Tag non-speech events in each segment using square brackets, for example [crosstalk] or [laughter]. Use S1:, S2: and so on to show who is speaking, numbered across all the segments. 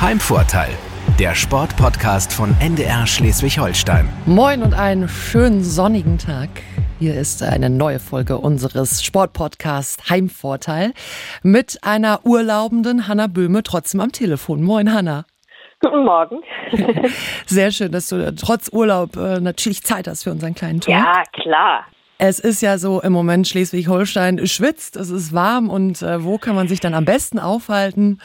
S1: Heimvorteil, der Sportpodcast von NDR Schleswig-Holstein.
S2: Moin und einen schönen sonnigen Tag. Hier ist eine neue Folge unseres Sportpodcasts Heimvorteil mit einer urlaubenden Hanna Böhme trotzdem am Telefon. Moin Hanna.
S3: Guten Morgen. [laughs]
S2: Sehr schön, dass du trotz Urlaub äh, natürlich Zeit hast für unseren kleinen Talk.
S3: Ja, klar.
S2: Es ist ja so im Moment Schleswig-Holstein schwitzt, es ist warm und äh, wo kann man sich dann am besten aufhalten?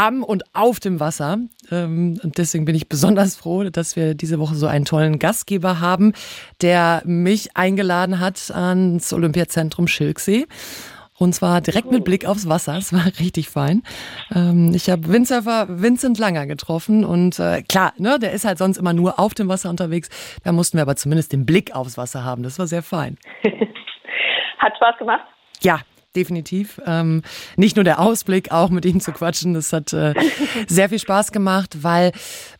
S2: Am und auf dem Wasser. Ähm, und deswegen bin ich besonders froh, dass wir diese Woche so einen tollen Gastgeber haben, der mich eingeladen hat ans Olympiazentrum Schilksee. Und zwar direkt mit Blick aufs Wasser. Es war [laughs] richtig fein. Ähm, ich habe Windsurfer Vincent Langer getroffen und äh, klar, ne, der ist halt sonst immer nur auf dem Wasser unterwegs. Da mussten wir aber zumindest den Blick aufs Wasser haben. Das war sehr fein. [laughs]
S3: Hat Spaß gemacht?
S2: Ja, definitiv. Ähm, nicht nur der Ausblick, auch mit ihm zu quatschen. Das hat äh, [laughs] sehr viel Spaß gemacht, weil,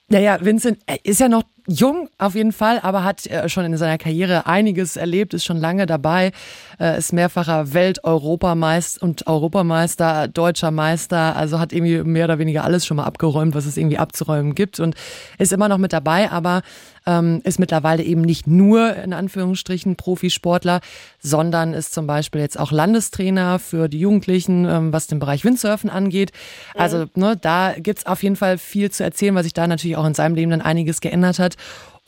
S2: naja, Vincent ist ja noch jung auf jeden Fall, aber hat äh, schon in seiner Karriere einiges erlebt, ist schon lange dabei, äh, ist mehrfacher Welt-Europameister und Europameister, deutscher Meister, also hat irgendwie mehr oder weniger alles schon mal abgeräumt, was es irgendwie abzuräumen gibt und ist immer noch mit dabei, aber ähm, ist mittlerweile eben nicht nur in Anführungsstrichen Profisportler, sondern ist zum Beispiel jetzt auch Landestrainer für die Jugendlichen, ähm, was den Bereich Windsurfen angeht. Also ne, da gibt's auf jeden Fall viel zu erzählen, weil sich da natürlich auch in seinem Leben dann einiges geändert hat.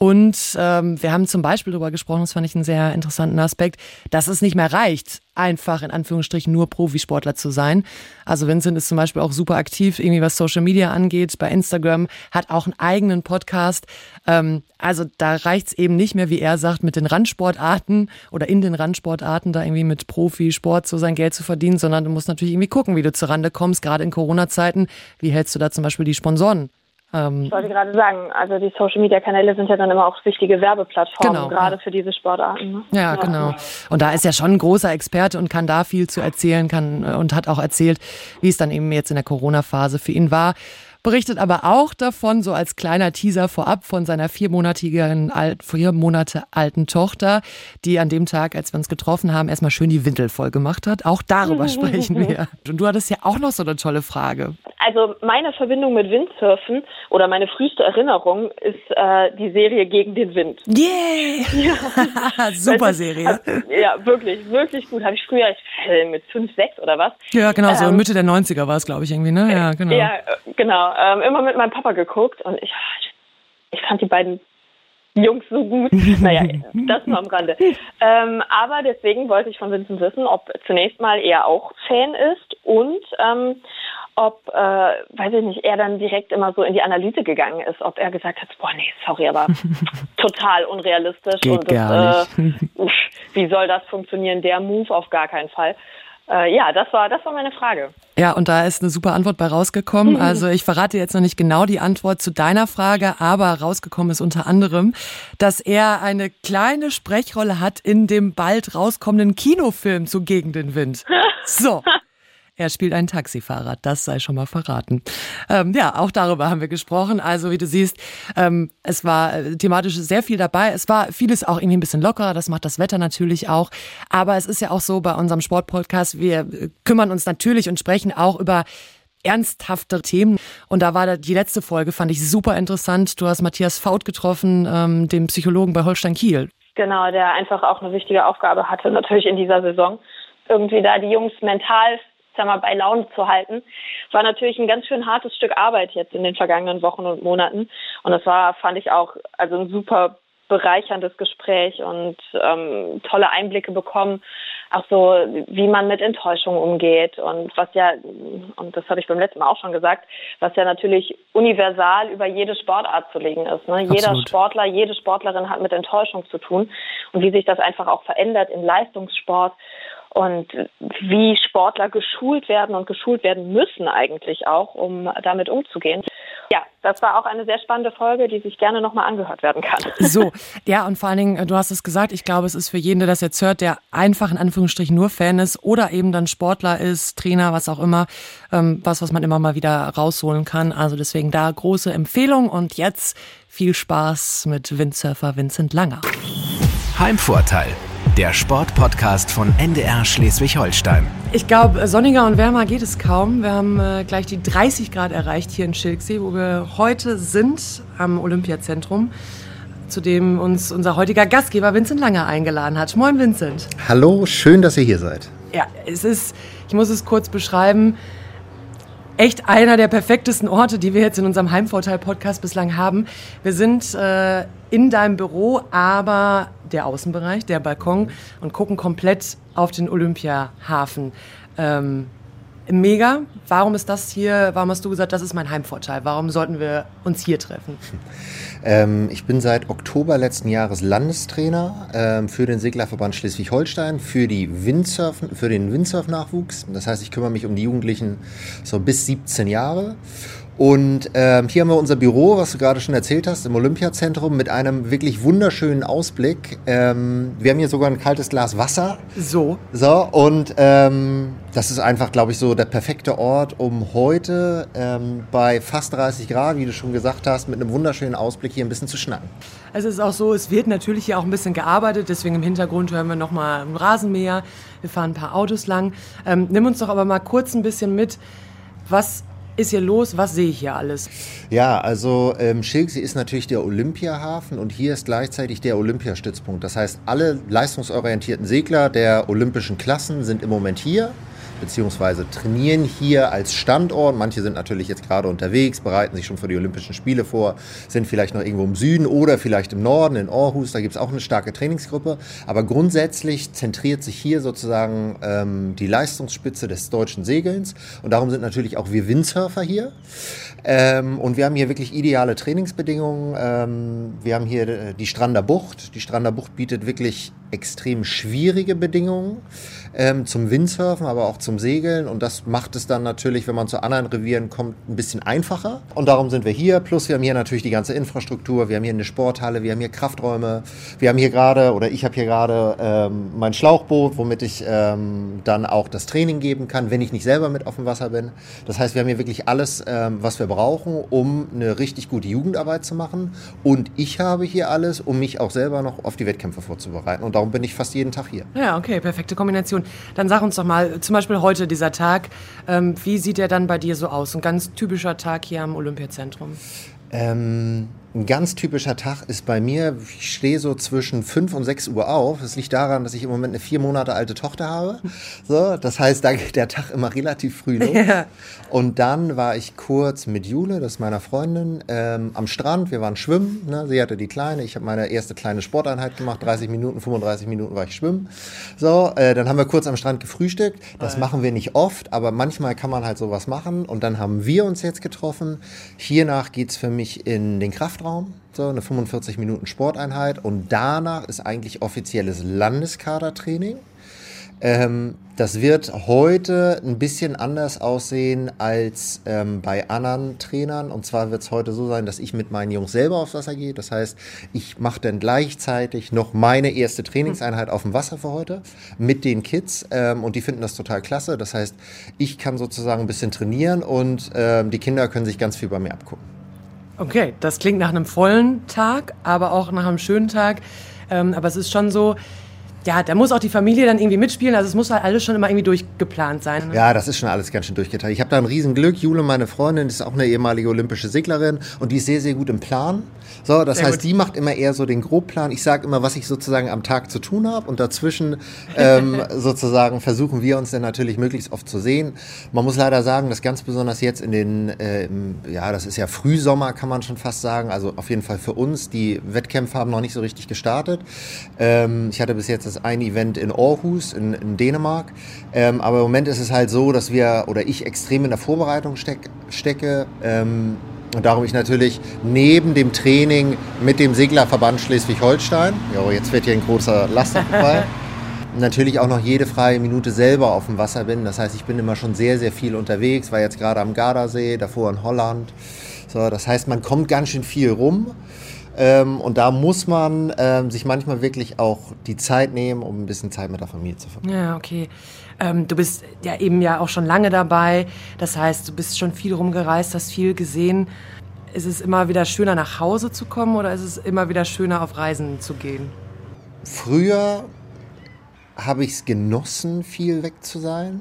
S2: Und ähm, wir haben zum Beispiel darüber gesprochen, das fand ich einen sehr interessanten Aspekt, dass es nicht mehr reicht, einfach in Anführungsstrichen nur Profisportler zu sein. Also Vincent ist zum Beispiel auch super aktiv, irgendwie was Social Media angeht, bei Instagram, hat auch einen eigenen Podcast. Ähm, also da reicht's eben nicht mehr, wie er sagt, mit den Randsportarten oder in den Randsportarten da irgendwie mit Profisport so sein Geld zu verdienen, sondern du musst natürlich irgendwie gucken, wie du zur Rande kommst, gerade in Corona-Zeiten. Wie hältst du da zum Beispiel die Sponsoren
S3: ähm, ich wollte gerade sagen, also die Social-Media-Kanäle sind ja dann immer auch wichtige Werbeplattformen, genau, gerade für diese Sportarten. Ne?
S2: Ja, ja, genau. Und da ist ja schon ein großer Experte und kann da viel zu erzählen, kann und hat auch erzählt, wie es dann eben jetzt in der Corona-Phase für ihn war berichtet aber auch davon, so als kleiner Teaser vorab, von seiner viermonatigen, vier Monate alten Tochter, die an dem Tag, als wir uns getroffen haben, erstmal schön die Windel voll gemacht hat. Auch darüber [laughs] sprechen wir. [laughs] Und du hattest ja auch noch so eine tolle Frage.
S3: Also meine Verbindung mit Windsurfen oder meine früheste Erinnerung ist äh, die Serie Gegen den Wind.
S2: Yeah! Ja. [laughs] Super Serie.
S3: Ja, wirklich, wirklich gut. Habe ich früher ich, mit fünf, sechs oder was?
S2: Ja, genau, so ähm, Mitte der 90er war es, glaube ich, irgendwie, ne? Ja, genau.
S3: Ja, genau. Ähm, immer mit meinem Papa geguckt und ich, ich fand die beiden Jungs so gut. [laughs] Naja, das nur am Rande. Ähm, aber deswegen wollte ich von Vincent wissen, ob zunächst mal er auch Fan ist und ähm, ob, äh, weiß ich nicht, er dann direkt immer so in die Analyse gegangen ist, ob er gesagt hat, boah, nee, sorry, aber [laughs] total unrealistisch
S2: Geht
S3: und
S2: das,
S3: äh, [laughs] wie soll das funktionieren? Der Move auf gar keinen Fall. Äh, ja, das war, das war meine Frage.
S2: Ja, und da ist eine super Antwort bei rausgekommen. [laughs] Also ich verrate jetzt noch nicht genau die Antwort zu deiner Frage, aber rausgekommen ist unter anderem, dass er eine kleine Sprechrolle hat in dem bald rauskommenden Kinofilm zu Gegen den Wind. So. Er spielt einen Taxifahrer, das sei schon mal verraten. Ähm, ja, auch darüber haben wir gesprochen. Also wie du siehst, ähm, es war äh, thematisch sehr viel dabei. Es war vieles auch irgendwie ein bisschen lockerer, das macht das Wetter natürlich auch. Aber es ist ja auch so bei unserem Sportpodcast, wir äh, kümmern uns natürlich und sprechen auch über ernsthafte Themen. Und da war die letzte Folge, fand ich super interessant. Du hast Matthias Faut getroffen, ähm, den Psychologen bei Holstein Kiel.
S3: Genau, der einfach auch eine wichtige Aufgabe hatte, natürlich in dieser Saison. Irgendwie da die Jungs mental sag mal, bei Laune zu halten. War natürlich ein ganz schön hartes Stück Arbeit jetzt in den vergangenen Wochen und Monaten. Und das war, fand ich auch, also ein super bereicherndes Gespräch und ähm, tolle Einblicke bekommen, auch so, wie man mit Enttäuschung umgeht und was ja, und das habe ich beim letzten Mal auch schon gesagt, was ja natürlich universal über jede Sportart zu legen ist. Ne? Jeder Sportler, jede Sportlerin hat mit Enttäuschung zu tun und wie sich das einfach auch verändert im Leistungssport und wie Sportler geschult werden und geschult werden müssen eigentlich auch, um damit umzugehen. Ja, das war auch eine sehr spannende Folge, die sich gerne nochmal angehört werden kann.
S2: So, ja, und vor allen Dingen, du hast es gesagt, ich glaube, es ist für jeden, der das jetzt hört, der einfach in Anführungsstrichen nur Fan ist oder eben dann Sportler ist, Trainer, was auch immer, ähm, was, was man immer mal wieder rausholen kann. Also deswegen da große Empfehlung und jetzt viel Spaß mit Windsurfer Vincent Langer.
S1: Heimvorteil der Sportpodcast von NDR Schleswig-Holstein.
S2: Ich glaube, sonniger und wärmer geht es kaum. Wir haben äh, gleich die 30 Grad erreicht hier in Schilksee, wo wir heute sind am Olympiazentrum, zu dem uns unser heutiger Gastgeber Vincent Langer eingeladen hat. Moin Vincent.
S4: Hallo, schön, dass ihr hier seid.
S2: Ja, es ist, ich muss es kurz beschreiben, echt einer der perfektesten Orte, die wir jetzt in unserem Heimvorteil-Podcast bislang haben. Wir sind äh, in deinem Büro, aber der Außenbereich, der Balkon und gucken komplett auf den Olympiahafen. Ähm, mega. Warum ist das hier? Warum hast du gesagt, das ist mein Heimvorteil? Warum sollten wir uns hier treffen? [laughs]
S4: Ähm, ich bin seit Oktober letzten Jahres Landestrainer ähm, für den Seglerverband Schleswig-Holstein, für, für den Windsurf-Nachwuchs. Das heißt, ich kümmere mich um die Jugendlichen so bis 17 Jahre. Und ähm, hier haben wir unser Büro, was du gerade schon erzählt hast, im Olympiazentrum mit einem wirklich wunderschönen Ausblick. Ähm, wir haben hier sogar ein kaltes Glas Wasser.
S2: So.
S4: So, und ähm, das ist einfach, glaube ich, so der perfekte Ort, um heute ähm, bei fast 30 Grad, wie du schon gesagt hast, mit einem wunderschönen Ausblick hier ein bisschen zu schnacken.
S2: Also es ist auch so, es wird natürlich hier auch ein bisschen gearbeitet, deswegen im Hintergrund hören wir nochmal einen Rasenmäher, wir fahren ein paar Autos lang. Ähm, nimm uns doch aber mal kurz ein bisschen mit, was ist hier los? Was sehe ich hier alles?
S4: Ja, also ähm, Schilksee ist natürlich der Olympiahafen und hier ist gleichzeitig der Olympiastützpunkt. Das heißt, alle leistungsorientierten Segler der olympischen Klassen sind im Moment hier beziehungsweise trainieren hier als Standort. Manche sind natürlich jetzt gerade unterwegs, bereiten sich schon für die Olympischen Spiele vor, sind vielleicht noch irgendwo im Süden oder vielleicht im Norden, in Aarhus. Da gibt es auch eine starke Trainingsgruppe. Aber grundsätzlich zentriert sich hier sozusagen ähm, die Leistungsspitze des deutschen Segelns. Und darum sind natürlich auch wir Windsurfer hier. Ähm, und wir haben hier wirklich ideale Trainingsbedingungen. Ähm, wir haben hier äh, die Strander Bucht. Die Strander Bucht bietet wirklich extrem schwierige Bedingungen ähm, zum Windsurfen, aber auch zum Segeln. Und das macht es dann natürlich, wenn man zu anderen Revieren kommt, ein bisschen einfacher. Und darum sind wir hier. Plus wir haben hier natürlich die ganze Infrastruktur. Wir haben hier eine Sporthalle, wir haben hier Krafträume. Wir haben hier gerade, oder ich habe hier gerade ähm, mein Schlauchboot, womit ich ähm, dann auch das Training geben kann, wenn ich nicht selber mit auf dem Wasser bin. Das heißt, wir haben hier wirklich alles, ähm, was wir brauchen, um eine richtig gute Jugendarbeit zu machen. Und ich habe hier alles, um mich auch selber noch auf die Wettkämpfe vorzubereiten. Und darum bin ich fast jeden Tag hier.
S2: Ja, okay, perfekte Kombination. Dann sag uns doch mal, zum Beispiel heute dieser Tag, ähm, wie sieht der dann bei dir so aus? Ein ganz typischer Tag hier am Olympiazentrum.
S4: Ähm, ein ganz typischer Tag ist bei mir, ich stehe so zwischen 5 und 6 Uhr auf. Das liegt daran, dass ich im Moment eine vier Monate alte Tochter habe. So, das heißt, da geht der Tag immer relativ früh los. Ja. Und dann war ich kurz mit Jule, das ist meiner Freundin, ähm, am Strand. Wir waren schwimmen. Ne? Sie hatte die Kleine. Ich habe meine erste kleine Sporteinheit gemacht. 30 Minuten, 35 Minuten war ich schwimmen. So, äh, dann haben wir kurz am Strand gefrühstückt. Das machen wir nicht oft, aber manchmal kann man halt sowas machen. Und dann haben wir uns jetzt getroffen. Hiernach geht es für mich in den Kraft Kraftraum, so eine 45 Minuten Sporteinheit und danach ist eigentlich offizielles Landeskadertraining. Ähm, das wird heute ein bisschen anders aussehen als ähm, bei anderen Trainern. Und zwar wird es heute so sein, dass ich mit meinen Jungs selber aufs Wasser gehe. Das heißt, ich mache dann gleichzeitig noch meine erste Trainingseinheit auf dem Wasser für heute mit den Kids. Ähm, und die finden das total klasse. Das heißt, ich kann sozusagen ein bisschen trainieren und ähm, die Kinder können sich ganz viel bei mir abgucken.
S2: Okay, das klingt nach einem vollen Tag, aber auch nach einem schönen Tag. Ähm, aber es ist schon so, ja, da muss auch die Familie dann irgendwie mitspielen. Also es muss halt alles schon immer irgendwie durchgeplant sein.
S4: Ne? Ja, das ist schon alles ganz schön durchgeteilt. Ich habe da ein Riesenglück. Jule, meine Freundin, ist auch eine ehemalige olympische Seglerin und die ist sehr, sehr gut im Plan. So, das sehr heißt, gut. die macht immer eher so den Grobplan. Ich sage immer, was ich sozusagen am Tag zu tun habe und dazwischen ähm, [laughs] sozusagen versuchen wir uns dann natürlich möglichst oft zu sehen. Man muss leider sagen, dass ganz besonders jetzt in den, äh, ja, das ist ja Frühsommer, kann man schon fast sagen. Also auf jeden Fall für uns. Die Wettkämpfe haben noch nicht so richtig gestartet. Ähm, ich hatte bis jetzt das ein Event in Aarhus in, in Dänemark. Ähm, aber im Moment ist es halt so, dass wir oder ich extrem in der Vorbereitung steck, stecke. Ähm, und darum ich natürlich neben dem Training mit dem Seglerverband Schleswig-Holstein, jetzt wird hier ein großer Laster vorbei, [laughs] natürlich auch noch jede freie Minute selber auf dem Wasser bin. Das heißt, ich bin immer schon sehr, sehr viel unterwegs, war jetzt gerade am Gardasee, davor in Holland. So, das heißt, man kommt ganz schön viel rum. Ähm, und da muss man ähm, sich manchmal wirklich auch die Zeit nehmen, um ein bisschen Zeit mit der Familie zu verbringen.
S2: Ja, okay. Ähm, du bist ja eben ja auch schon lange dabei. Das heißt, du bist schon viel rumgereist, hast viel gesehen. Ist es immer wieder schöner, nach Hause zu kommen oder ist es immer wieder schöner, auf Reisen zu gehen?
S4: Früher habe ich es genossen, viel weg zu sein.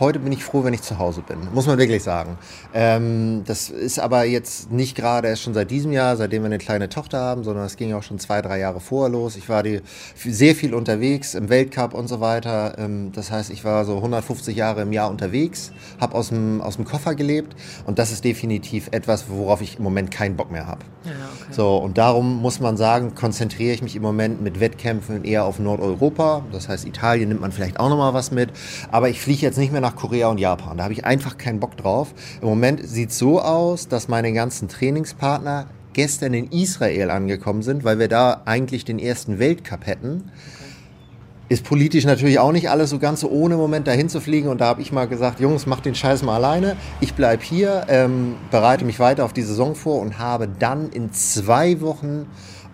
S4: Heute bin ich froh, wenn ich zu Hause bin, muss man wirklich sagen. Ähm, das ist aber jetzt nicht gerade erst schon seit diesem Jahr, seitdem wir eine kleine Tochter haben, sondern es ging auch schon zwei, drei Jahre vorher los. Ich war die, sehr viel unterwegs im Weltcup und so weiter. Ähm, das heißt, ich war so 150 Jahre im Jahr unterwegs, habe aus dem, aus dem Koffer gelebt und das ist definitiv etwas, worauf ich im Moment keinen Bock mehr habe. Ja, okay. So, und darum muss man sagen, konzentriere ich mich im Moment mit Wettkämpfen eher auf Nordeuropa. Das heißt, Italien nimmt man vielleicht auch nochmal was mit, aber ich fliege jetzt nicht mehr nach Korea und Japan. Da habe ich einfach keinen Bock drauf. Im Moment sieht es so aus, dass meine ganzen Trainingspartner gestern in Israel angekommen sind, weil wir da eigentlich den ersten Weltcup hätten. Ist politisch natürlich auch nicht alles so ganz so ohne Moment dahin zu fliegen. Und da habe ich mal gesagt, Jungs, macht den Scheiß mal alleine. Ich bleibe hier, ähm, bereite mich weiter auf die Saison vor und habe dann in zwei Wochen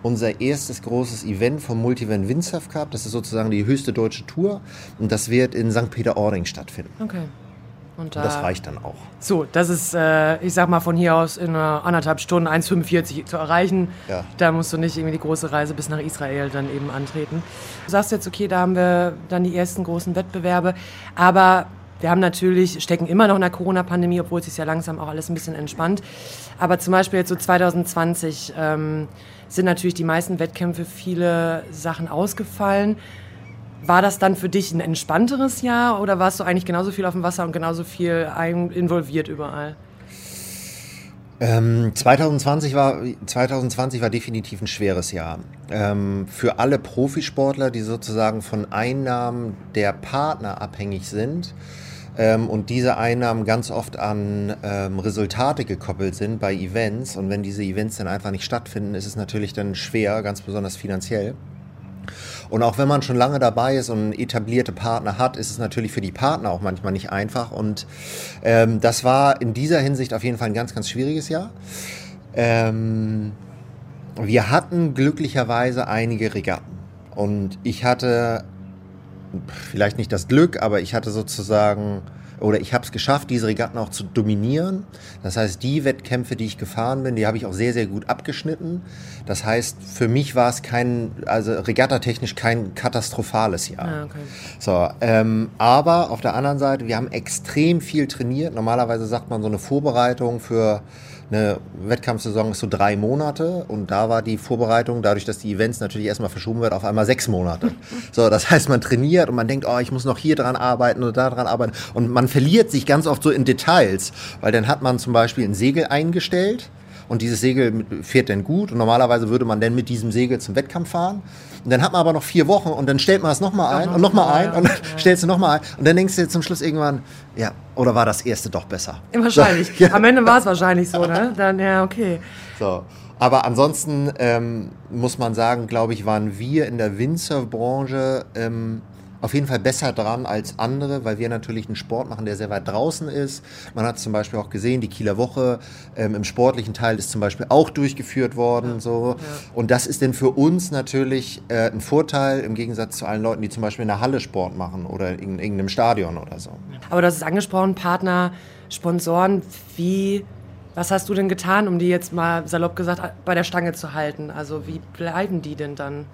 S4: unser erstes großes Event vom Multivan Windsurf Cup. Das ist sozusagen die höchste deutsche Tour und das wird in St. Peter-Ording stattfinden.
S2: Okay.
S4: Und, da, das reicht dann auch.
S2: So, das ist, äh, ich sag mal, von hier aus in anderthalb Stunden 1,45 zu erreichen. Ja. Da musst du nicht irgendwie die große Reise bis nach Israel dann eben antreten. Du sagst jetzt, okay, da haben wir dann die ersten großen Wettbewerbe. Aber wir haben natürlich, stecken immer noch in der Corona-Pandemie, obwohl es sich ja langsam auch alles ein bisschen entspannt. Aber zum Beispiel jetzt so 2020 ähm, sind natürlich die meisten Wettkämpfe viele Sachen ausgefallen. War das dann für dich ein entspannteres Jahr oder warst du eigentlich genauso viel auf dem Wasser und genauso viel involviert überall?
S4: Ähm, 2020, war, 2020 war definitiv ein schweres Jahr. Ähm, für alle Profisportler, die sozusagen von Einnahmen der Partner abhängig sind, ähm, und diese Einnahmen ganz oft an ähm, Resultate gekoppelt sind bei Events. Und wenn diese Events dann einfach nicht stattfinden, ist es natürlich dann schwer, ganz besonders finanziell. Und auch wenn man schon lange dabei ist und etablierte Partner hat, ist es natürlich für die Partner auch manchmal nicht einfach. Und ähm, das war in dieser Hinsicht auf jeden Fall ein ganz, ganz schwieriges Jahr. Ähm, wir hatten glücklicherweise einige Regatten. Und ich hatte vielleicht nicht das Glück, aber ich hatte sozusagen oder ich habe es geschafft, diese Regatten auch zu dominieren. Das heißt, die Wettkämpfe, die ich gefahren bin, die habe ich auch sehr, sehr gut abgeschnitten. Das heißt, für mich war es kein, also regattatechnisch kein katastrophales Jahr. Ah, okay. So, ähm, aber auf der anderen Seite, wir haben extrem viel trainiert. Normalerweise sagt man so eine Vorbereitung für eine Wettkampfsaison ist so drei Monate und da war die Vorbereitung, dadurch, dass die Events natürlich erstmal verschoben wird, auf einmal sechs Monate. [laughs] So, das heißt, man trainiert und man denkt, oh, ich muss noch hier dran arbeiten oder da dran arbeiten und man verliert sich ganz oft so in Details, weil dann hat man zum Beispiel ein Segel eingestellt und dieses Segel fährt dann gut und normalerweise würde man dann mit diesem Segel zum Wettkampf fahren. Und dann hat man aber noch vier Wochen und dann stellt man es nochmal ein und nochmal ein und dann [laughs] stellst du nochmal ein und dann denkst du zum Schluss irgendwann, ja, oder war das erste doch besser?
S2: Wahrscheinlich. So, [laughs] ja. Am Ende war es wahrscheinlich so, ne? Dann, ja, okay.
S4: So. Aber ansonsten ähm, muss man sagen, glaube ich, waren wir in der Windsurf-Branche ähm, auf jeden Fall besser dran als andere, weil wir natürlich einen Sport machen, der sehr weit draußen ist. Man hat zum Beispiel auch gesehen, die Kieler Woche ähm, im sportlichen Teil ist zum Beispiel auch durchgeführt worden. Ja. So. Ja. Und das ist denn für uns natürlich äh, ein Vorteil im Gegensatz zu allen Leuten, die zum Beispiel in der Halle Sport machen oder in irgendeinem Stadion oder so.
S2: Aber hast es angesprochen, Partner, Sponsoren, wie was hast du denn getan, um die jetzt mal salopp gesagt bei der Stange zu halten? Also wie bleiben die denn dann?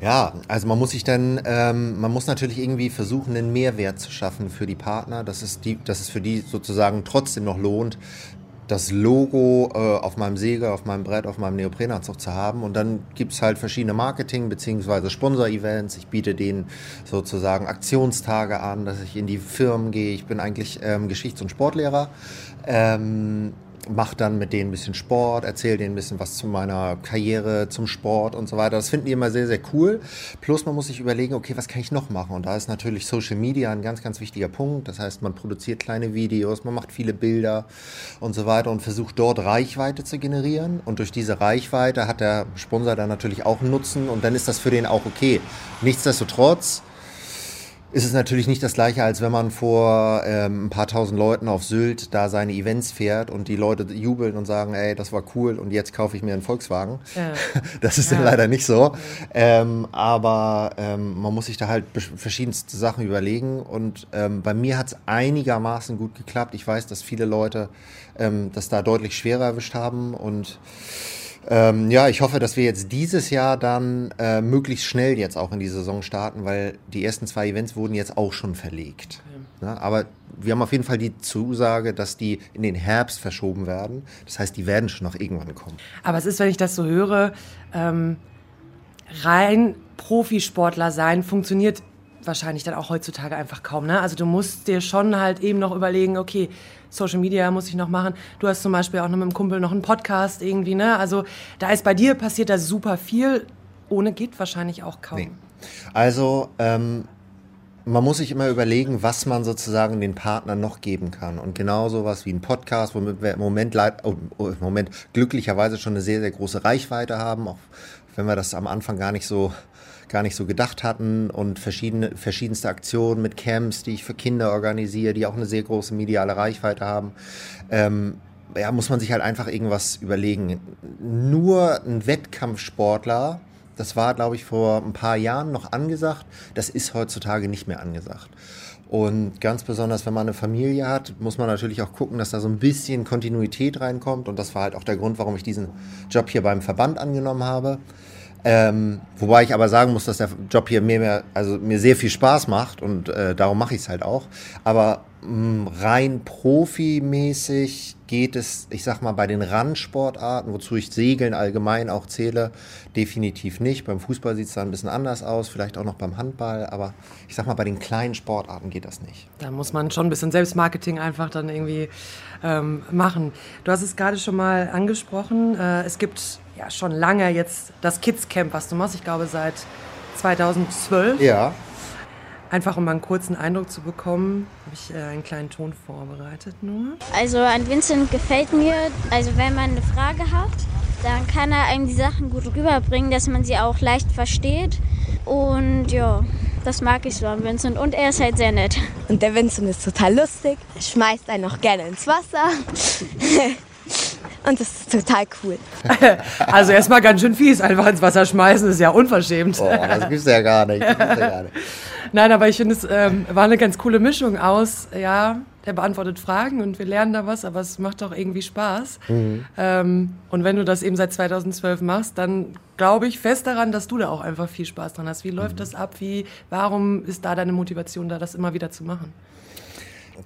S4: Ja, also man muss sich dann, ähm, man muss natürlich irgendwie versuchen, einen Mehrwert zu schaffen für die Partner, dass es, die, dass es für die sozusagen trotzdem noch lohnt, das Logo äh, auf meinem Segel, auf meinem Brett, auf meinem Neoprenanzug zu haben. Und dann gibt es halt verschiedene Marketing- bzw. Sponsor-Events. Ich biete denen sozusagen Aktionstage an, dass ich in die Firmen gehe. Ich bin eigentlich ähm, Geschichts- und Sportlehrer. Ähm, mache dann mit denen ein bisschen Sport, erzähle denen ein bisschen was zu meiner Karriere, zum Sport und so weiter. Das finden die immer sehr, sehr cool. Plus man muss sich überlegen, okay, was kann ich noch machen? Und da ist natürlich Social Media ein ganz, ganz wichtiger Punkt. Das heißt, man produziert kleine Videos, man macht viele Bilder und so weiter und versucht dort Reichweite zu generieren. Und durch diese Reichweite hat der Sponsor dann natürlich auch einen Nutzen und dann ist das für den auch okay. Nichtsdestotrotz ist es natürlich nicht das gleiche, als wenn man vor ähm, ein paar tausend Leuten auf Sylt da seine Events fährt und die Leute jubeln und sagen, ey, das war cool und jetzt kaufe ich mir einen Volkswagen. Ja. [laughs] Das ist ja. dann leider nicht so. Ähm, aber ähm, man muss sich da halt verschiedenste Sachen überlegen und ähm, bei mir hat es einigermaßen gut geklappt. Ich weiß, dass viele Leute ähm, das da deutlich schwerer erwischt haben und Ähm, ja, ich hoffe, dass wir jetzt dieses Jahr dann äh, möglichst schnell jetzt auch in die Saison starten, weil die ersten zwei Events wurden jetzt auch schon verlegt. Ja. Ja, aber wir haben auf jeden Fall die Zusage, dass die in den Herbst verschoben werden. Das heißt, die werden schon noch irgendwann kommen.
S2: Aber es ist, wenn ich das so höre, ähm, rein Profisportler sein funktioniert wahrscheinlich dann auch heutzutage einfach kaum. Ne? Also du musst dir schon halt eben noch überlegen, okay, Social Media muss ich noch machen. Du hast zum Beispiel auch noch mit dem Kumpel noch einen Podcast irgendwie. Ne? Also da ist bei dir passiert da super viel. Ohne geht wahrscheinlich auch kaum. Nee.
S4: Also ähm, man muss sich immer überlegen, was man sozusagen den Partnern noch geben kann. Und genau sowas wie ein Podcast, womit wir im Moment, oh, oh, im Moment glücklicherweise schon eine sehr, sehr große Reichweite haben, auch wenn wir das am Anfang gar nicht so gar nicht so gedacht hatten und verschiedene, verschiedenste Aktionen mit Camps, die ich für Kinder organisiere, die auch eine sehr große mediale Reichweite haben. Ähm, ja, muss man sich halt einfach irgendwas überlegen. Nur ein Wettkampfsportler, das war, glaube ich, vor ein paar Jahren noch angesagt, das ist heutzutage nicht mehr angesagt. Und ganz besonders, wenn man eine Familie hat, muss man natürlich auch gucken, dass da so ein bisschen Kontinuität reinkommt. Und das war halt auch der Grund, warum ich diesen Job hier beim Verband angenommen habe. Ähm, wobei ich aber sagen muss, dass der Job hier mir, mehr, also mir sehr viel Spaß macht und äh, darum mache ich es halt auch. Aber mh, mm, rein profimäßig geht es, ich sag mal, bei den Randsportarten, wozu ich Segeln allgemein auch zähle, definitiv nicht. Beim Fußball sieht es da ein bisschen anders aus, vielleicht auch noch beim Handball, aber ich sag mal, bei den kleinen Sportarten geht das nicht.
S2: Da muss man schon ein bisschen Selbstmarketing einfach dann irgendwie ähm, machen. Du hast es gerade schon mal angesprochen. Äh, es gibt ja schon lange jetzt das Kids Camp, was du machst. Ich glaube seit 2012.
S4: Ja.
S2: Einfach um mal einen kurzen Eindruck zu bekommen, habe ich äh, einen kleinen Ton vorbereitet nur.
S5: Also an Vincent gefällt mir, also wenn man eine Frage hat, dann kann er einem die Sachen gut rüberbringen, dass man sie auch leicht versteht. Und ja, das mag ich so an Vincent. Und er ist halt sehr nett.
S6: Und der Vincent ist total lustig, schmeißt einen auch gerne ins Wasser. [laughs] Und das ist total cool. [laughs]
S2: Also erstmal ganz schön fies, einfach ins Wasser schmeißen, ist ja unverschämt.
S4: Oh, das gibt's ja gar nicht. Ja gar nicht. [laughs]
S2: Nein, aber ich finde, es ähm, war eine ganz coole Mischung aus, ja, der beantwortet Fragen und wir lernen da was, aber es macht doch irgendwie Spaß. Mhm. Ähm, und wenn du das eben seit 2012 machst, dann glaube ich fest daran, dass du da auch einfach viel Spaß dran hast. Wie läuft mhm. das ab? Wie, warum ist da deine Motivation da, das immer wieder zu machen?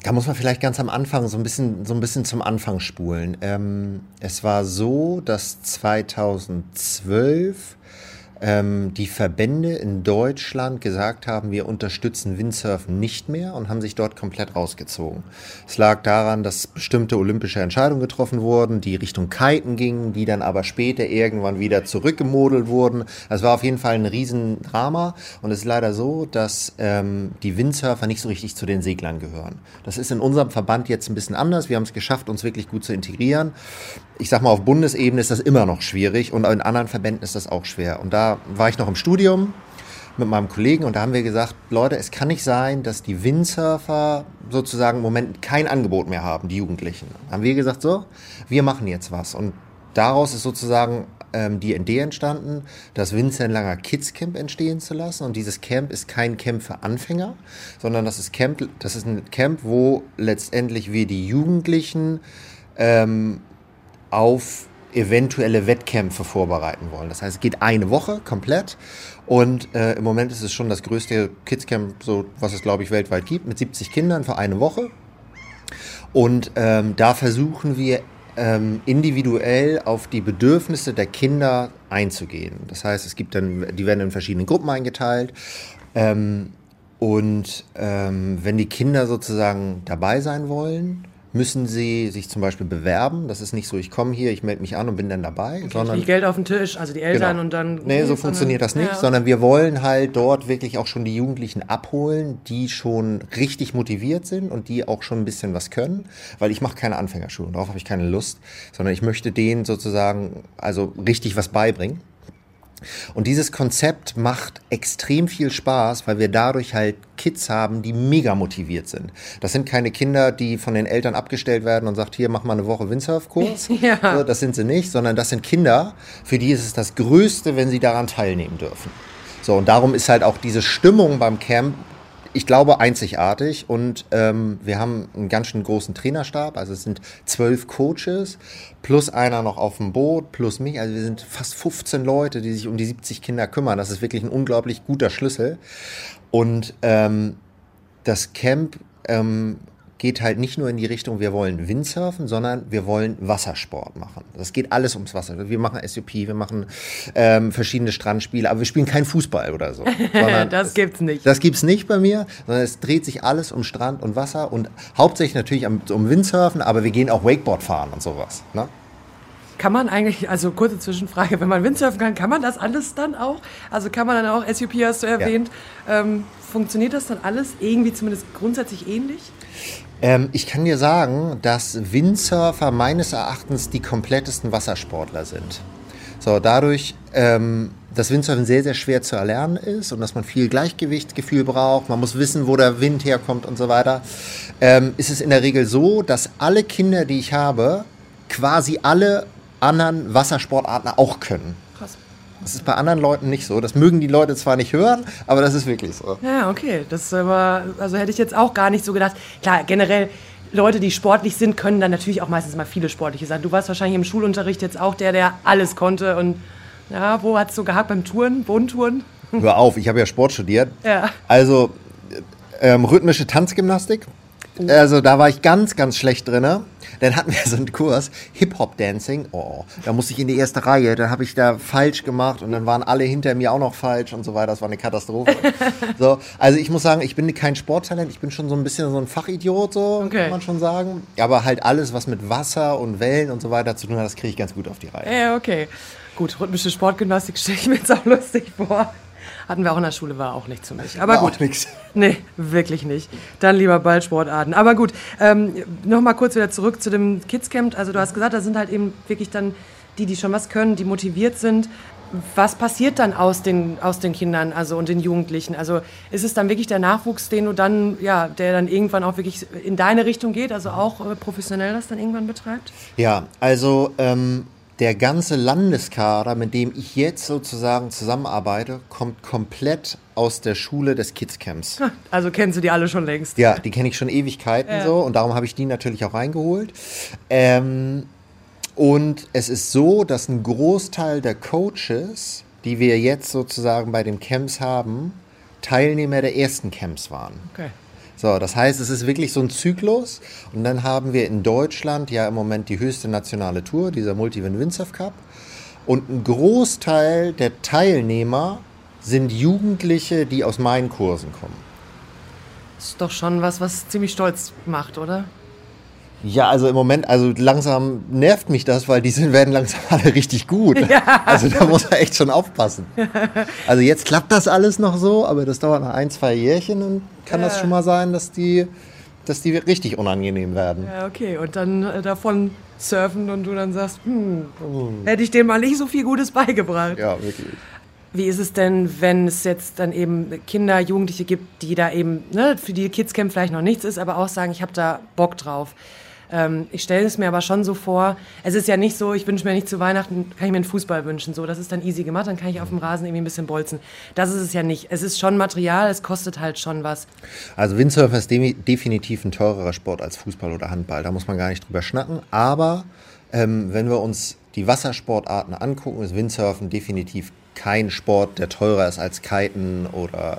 S4: Da muss man vielleicht ganz am Anfang so ein bisschen, so ein bisschen zum Anfang spulen. Ähm, es war so, dass 2012 ähm, die Verbände in Deutschland gesagt haben, wir unterstützen Windsurfen nicht mehr und haben sich dort komplett rausgezogen. Es lag daran, dass bestimmte olympische Entscheidungen getroffen wurden, die Richtung Kiten gingen, die dann aber später irgendwann wieder zurückgemodelt wurden. Es war auf jeden Fall ein Riesendrama und es ist leider so, dass ähm, die Windsurfer nicht so richtig zu den Seglern gehören. Das ist in unserem Verband jetzt ein bisschen anders. Wir haben es geschafft, uns wirklich gut zu integrieren ich sag mal, auf Bundesebene ist das immer noch schwierig und in anderen Verbänden ist das auch schwer. Und da war ich noch im Studium mit meinem Kollegen und da haben wir gesagt, Leute, es kann nicht sein, dass die Windsurfer sozusagen im Moment kein Angebot mehr haben, die Jugendlichen. Haben wir gesagt, so, wir machen jetzt was. Und daraus ist sozusagen ähm, die Idee entstanden, das Vincent Langer Kids Camp entstehen zu lassen. Und dieses Camp ist kein Camp für Anfänger, sondern das ist, Camp, das ist ein Camp, wo letztendlich wir die Jugendlichen ähm, auf eventuelle Wettkämpfe vorbereiten wollen. Das heißt, es geht eine Woche komplett und äh, im Moment ist es schon das größte Kidscamp, so was es glaube ich weltweit gibt, mit 70 Kindern für eine Woche. Und ähm, da versuchen wir ähm, individuell auf die Bedürfnisse der Kinder einzugehen. Das heißt, es gibt dann, die werden in verschiedene Gruppen eingeteilt. Ähm, und ähm, wenn die Kinder sozusagen dabei sein wollen, müssen sie sich zum Beispiel bewerben. Das ist nicht so, ich komme hier, ich melde mich an und bin dann dabei.
S2: Okay,
S4: sondern
S2: Geld auf den Tisch, also die Eltern genau. und dann.
S4: Nee, so funktioniert das nicht, ja. sondern wir wollen halt dort wirklich auch schon die Jugendlichen abholen, die schon richtig motiviert sind und die auch schon ein bisschen was können, weil ich mache keine Anfängerschule, darauf habe ich keine Lust, sondern ich möchte denen sozusagen also richtig was beibringen. Und dieses Konzept macht extrem viel Spaß, weil wir dadurch halt Kids haben, die mega motiviert sind. Das sind keine Kinder, die von den Eltern abgestellt werden und sagt, hier mach mal eine Woche Windsurfkurs. [laughs] ja. so, das sind sie nicht, sondern das sind Kinder, für die ist es das Größte, wenn sie daran teilnehmen dürfen. So, und darum ist halt auch diese Stimmung beim Camp ich glaube, einzigartig. Und ähm, wir haben einen ganz schön großen Trainerstab. Also es sind zwölf Coaches plus einer noch auf dem Boot, plus mich. Also wir sind fast 15 Leute, die sich um die 70 Kinder kümmern. Das ist wirklich ein unglaublich guter Schlüssel. Und ähm, das Camp ähm, geht halt nicht nur in die Richtung, wir wollen Windsurfen, sondern wir wollen Wassersport machen. Das geht alles ums Wasser. Wir machen SUP, wir machen ähm, verschiedene Strandspiele, aber wir spielen kein Fußball oder so. [laughs]
S2: das gibt's nicht.
S4: Das gibt's nicht bei mir, sondern es dreht sich alles um Strand und Wasser und hauptsächlich natürlich um, um Windsurfen, aber wir gehen auch Wakeboard fahren und sowas. Ne?
S2: Kann man eigentlich, also kurze Zwischenfrage, wenn man Windsurfen kann, kann man das alles dann auch? Also kann man dann auch, SUP hast du erwähnt, ja. ähm, funktioniert das dann alles irgendwie zumindest grundsätzlich ähnlich?
S4: Ähm, ich kann dir sagen, dass Windsurfer meines Erachtens die komplettesten Wassersportler sind. So, dadurch, ähm, dass Windsurfen sehr, sehr schwer zu erlernen ist und dass man viel Gleichgewichtsgefühl braucht, man muss wissen, wo der Wind herkommt und so weiter, ähm, ist es in der Regel so, dass alle Kinder, die ich habe, quasi alle anderen Wassersportarten auch können. Das ist bei anderen Leuten nicht so. Das mögen die Leute zwar nicht hören, aber das ist wirklich so.
S2: Ja, okay. Das war, also hätte ich jetzt auch gar nicht so gedacht. Klar, generell Leute, die sportlich sind, können dann natürlich auch meistens mal viele sportliche Sachen. Du warst wahrscheinlich im Schulunterricht jetzt auch der, der alles konnte. Und ja, wo hat es so gehakt beim Touren, Bodentouren?
S4: Hör auf, ich habe ja Sport studiert.
S2: Ja.
S4: Also ähm, rhythmische Tanzgymnastik. Also da war ich ganz, ganz schlecht drin. Dann hatten wir [laughs] so einen Kurs, Hip-Hop-Dancing. Oh, da musste ich in die erste Reihe, dann habe ich da falsch gemacht und dann waren alle hinter mir auch noch falsch und so weiter. Das war eine Katastrophe. [laughs] so, also ich muss sagen, ich bin kein Sporttalent, ich bin schon so ein bisschen so ein Fachidiot, so okay. kann man schon sagen. Aber halt alles, was mit Wasser und Wellen und so weiter zu tun hat, das kriege ich ganz gut auf die Reihe.
S2: Ja, okay. Gut, rhythmische Sportgymnastik stelle ich mir jetzt auch [laughs] lustig vor. Hatten wir auch in der Schule, war auch nichts für mich. Aber war gut. Auch [laughs] nix. Nee, wirklich nicht. Dann lieber Ballsportarten. Aber gut, ähm, nochmal kurz wieder zurück zu dem Kidscamp. Also du hast gesagt, da sind halt eben wirklich dann die, die schon was können, die motiviert sind. Was passiert dann aus den, aus den Kindern also, und den Jugendlichen? Also ist es dann wirklich der Nachwuchs, den du dann, ja, der dann irgendwann auch wirklich in deine Richtung geht, also auch äh, professionell das dann irgendwann betreibt?
S4: Ja, also ähm, der ganze Landeskader, mit dem ich jetzt sozusagen zusammenarbeite, kommt komplett aus der Schule des Kidscamps.
S2: Also kennst du die alle schon längst?
S4: Ja, die kenne ich schon Ewigkeiten ja. so und darum habe ich die natürlich auch reingeholt. Ähm, und es ist so, dass ein Großteil der Coaches, die wir jetzt sozusagen bei den Camps haben, Teilnehmer der ersten Camps waren.
S2: Okay.
S4: So, das heißt, es ist wirklich so ein Zyklus. Und dann haben wir in Deutschland ja im Moment die höchste nationale Tour, dieser Multiwin Windsurf Cup. Und ein Großteil der Teilnehmer sind Jugendliche, die aus meinen Kursen kommen.
S2: Das ist doch schon was, was ziemlich stolz macht, oder?
S4: Ja, also im Moment, also langsam nervt mich das, weil die sind, werden langsam [laughs] alle richtig gut. Ja. Also da muss man echt schon aufpassen. Also jetzt klappt das alles noch so, aber das dauert noch ein, zwei Jährchen und kann ja. das schon mal sein, dass die, dass die richtig unangenehm werden.
S2: Ja, okay. Und dann äh, davon surfen und du dann sagst, hm, hm, hätte ich dem mal nicht so viel Gutes beigebracht.
S4: Ja, wirklich.
S2: Wie ist es denn, wenn es jetzt dann eben Kinder, Jugendliche gibt, die da eben, ne, für die Kidscamp vielleicht noch nichts ist, aber auch sagen, ich habe da Bock drauf. Ähm, ich stelle es mir aber schon so vor, es ist ja nicht so, ich wünsche mir nicht zu Weihnachten, kann ich mir einen Fußball wünschen. So, das ist dann easy gemacht, dann kann ich auf dem Rasen irgendwie ein bisschen bolzen. Das ist es ja nicht. Es ist schon Material, es kostet halt schon was.
S4: Also Windsurfen ist de definitiv ein teurerer Sport als Fußball oder Handball. Da muss man gar nicht drüber schnacken. Aber ähm, wenn wir uns die Wassersportarten angucken, ist Windsurfen definitiv kein Sport, der teurer ist als Kiten oder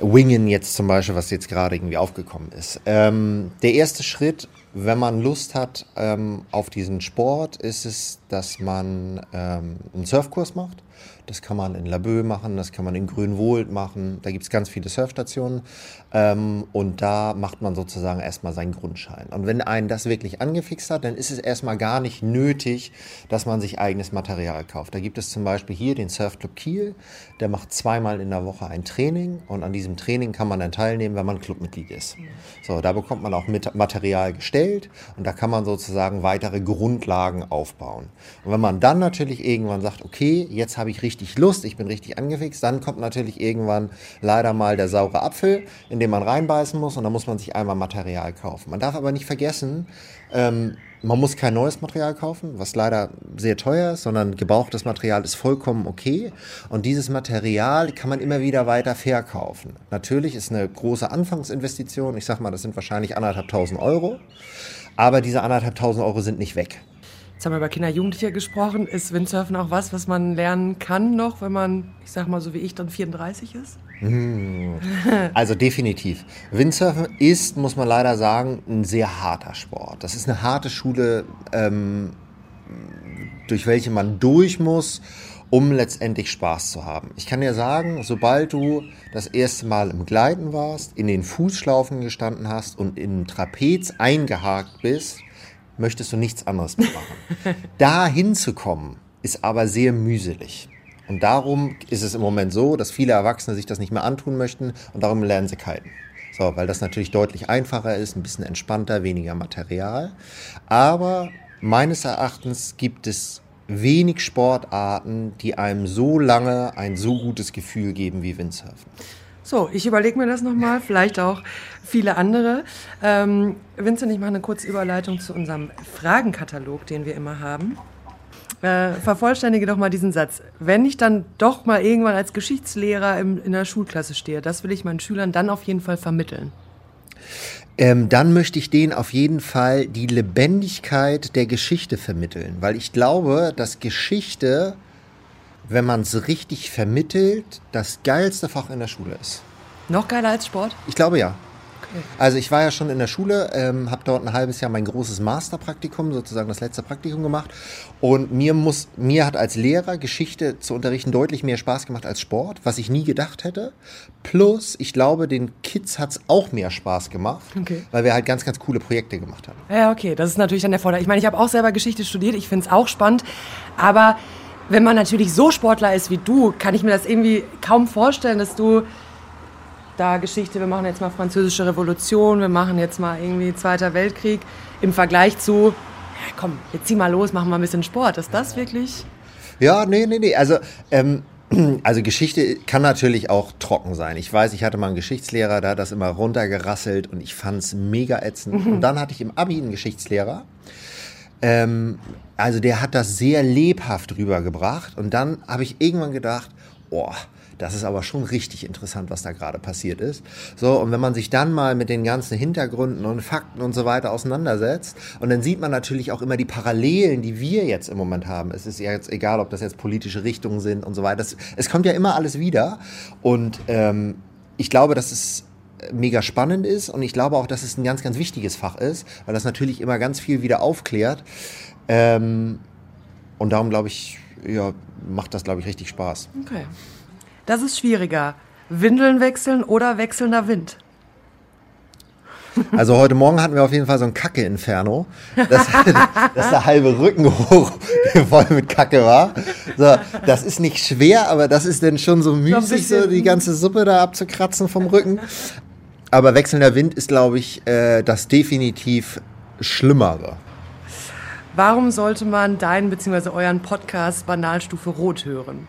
S4: Wingen jetzt zum Beispiel, was jetzt gerade irgendwie aufgekommen ist. Ähm, der erste Schritt, wenn man Lust hat ähm, auf diesen Sport, ist es, dass man ähm, einen Surfkurs macht. Das kann man in Laboe machen, das kann man in Grünwohld machen. Da gibt es ganz viele Surfstationen. Ähm, und da macht man sozusagen erstmal seinen Grundschein. Und wenn einen das wirklich angefixt hat, dann ist es erstmal gar nicht nötig, dass man sich eigenes Material kauft. Da gibt es zum Beispiel hier den Surfclub Kiel. Der macht zweimal in der Woche ein Training. Und an diesem Training kann man dann teilnehmen, wenn man Clubmitglied ist. So, da bekommt man auch Material gestellt. Und da kann man sozusagen weitere Grundlagen aufbauen. Und wenn man dann natürlich irgendwann sagt, okay, jetzt habe ich richtig richtig Lust, ich bin richtig angefixt. Dann kommt natürlich irgendwann leider mal der saure Apfel, in den man reinbeißen muss und dann muss man sich einmal Material kaufen. Man darf aber nicht vergessen, ähm, man muss kein neues Material kaufen, was leider sehr teuer ist, sondern gebrauchtes Material ist vollkommen okay. Und dieses Material kann man immer wieder weiter verkaufen. Natürlich ist eine große Anfangsinvestition. Ich sag mal, das sind wahrscheinlich anderthalbtausend Euro. Aber diese anderthalbtausend Euro sind nicht weg.
S2: Jetzt haben wir über Kinder, Jugendliche gesprochen. Ist Windsurfen auch was, was man lernen kann noch, wenn man, ich sag mal so wie ich, dann 34 ist?
S4: Hm. Also definitiv. Windsurfen ist, muss man leider sagen, ein sehr harter Sport. Das ist eine harte Schule, ähm, durch welche man durch muss, um letztendlich Spaß zu haben. Ich kann dir sagen, sobald du das erste Mal im Gleiten warst, in den Fußschlaufen gestanden hast und im Trapez eingehakt bist, möchtest du nichts anderes mehr machen. [laughs] da hinzukommen, ist aber sehr mühselig. Und darum ist es im Moment so, dass viele Erwachsene sich das nicht mehr antun möchten und darum lernen sie kiten. So, weil das natürlich deutlich einfacher ist, ein bisschen entspannter, weniger Material. Aber meines Erachtens gibt es wenig Sportarten, die einem so lange ein so gutes Gefühl geben wie Windsurfen.
S2: So, ich überlege mir das nochmal, vielleicht auch viele andere. Ähm, Vincent, ich mache eine kurze Überleitung zu unserem Fragenkatalog, den wir immer haben. Äh, vervollständige doch mal diesen Satz. Wenn ich dann doch mal irgendwann als Geschichtslehrer im, in der Schulklasse stehe, das will ich meinen Schülern dann auf jeden Fall vermitteln.
S4: Ähm, dann möchte ich denen auf jeden Fall die Lebendigkeit der Geschichte vermitteln, weil ich glaube, dass Geschichte, wenn man es richtig vermittelt, das geilste Fach in der Schule ist.
S2: Noch geiler als Sport?
S4: Ich glaube ja. Also ich war ja schon in der Schule, ähm, habe dort ein halbes Jahr mein großes Masterpraktikum, sozusagen das letzte Praktikum gemacht. Und mir muss, mir hat als Lehrer Geschichte zu unterrichten deutlich mehr Spaß gemacht als Sport, was ich nie gedacht hätte. Plus, ich glaube, den Kids hat es auch mehr Spaß gemacht, okay. weil wir halt ganz, ganz coole Projekte gemacht haben.
S2: Ja, okay, das ist natürlich dann der Vorteil. Ich meine, ich habe auch selber Geschichte studiert, ich finde es auch spannend, aber wenn man natürlich so Sportler ist wie du, kann ich mir das irgendwie kaum vorstellen, dass du da Geschichte, wir machen jetzt mal Französische Revolution, wir machen jetzt mal irgendwie Zweiter Weltkrieg, im Vergleich zu, ja, komm, jetzt zieh mal los, machen wir ein bisschen Sport. Ist das wirklich?
S4: Ja, nee, nee, nee. Also, ähm, [clears throat] also Geschichte kann natürlich auch trocken sein. Ich weiß, ich hatte mal einen Geschichtslehrer, der hat das immer runtergerasselt und ich fand es mega ätzend. Und [laughs] dann hatte ich im Abi einen Geschichtslehrer. Ähm, also der hat das sehr lebhaft rübergebracht. Und dann habe ich irgendwann gedacht, oh, das ist aber schon richtig interessant, was da gerade passiert ist. So, und wenn man sich dann mal mit den ganzen Hintergründen und Fakten und so weiter auseinandersetzt, und dann sieht man natürlich auch immer die Parallelen, die wir jetzt im Moment haben. Es ist ja jetzt egal, ob das jetzt politische Richtungen sind und so weiter. Das, es kommt ja immer alles wieder. Und ähm, ich glaube, dass es mega spannend ist und ich glaube auch, dass es ein ganz, ganz wichtiges Fach ist, weil das natürlich immer ganz viel wieder aufklärt. Ähm, und darum glaube ich, ja, macht das, glaube ich, richtig Spaß.
S2: Okay. Das ist schwieriger. Windeln wechseln oder wechselnder Wind?
S4: Also heute Morgen hatten wir auf jeden Fall so ein Kacke-Inferno, dass, [laughs] dass der halbe Rücken hoch voll mit Kacke war. So, das ist nicht schwer, aber das ist dann schon so müßig, so die ganze Suppe da abzukratzen vom Rücken. Aber wechselnder Wind ist, glaube ich, äh, das definitiv Schlimmere.
S2: Warum sollte man deinen bzw. euren Podcast Banalstufe Rot hören?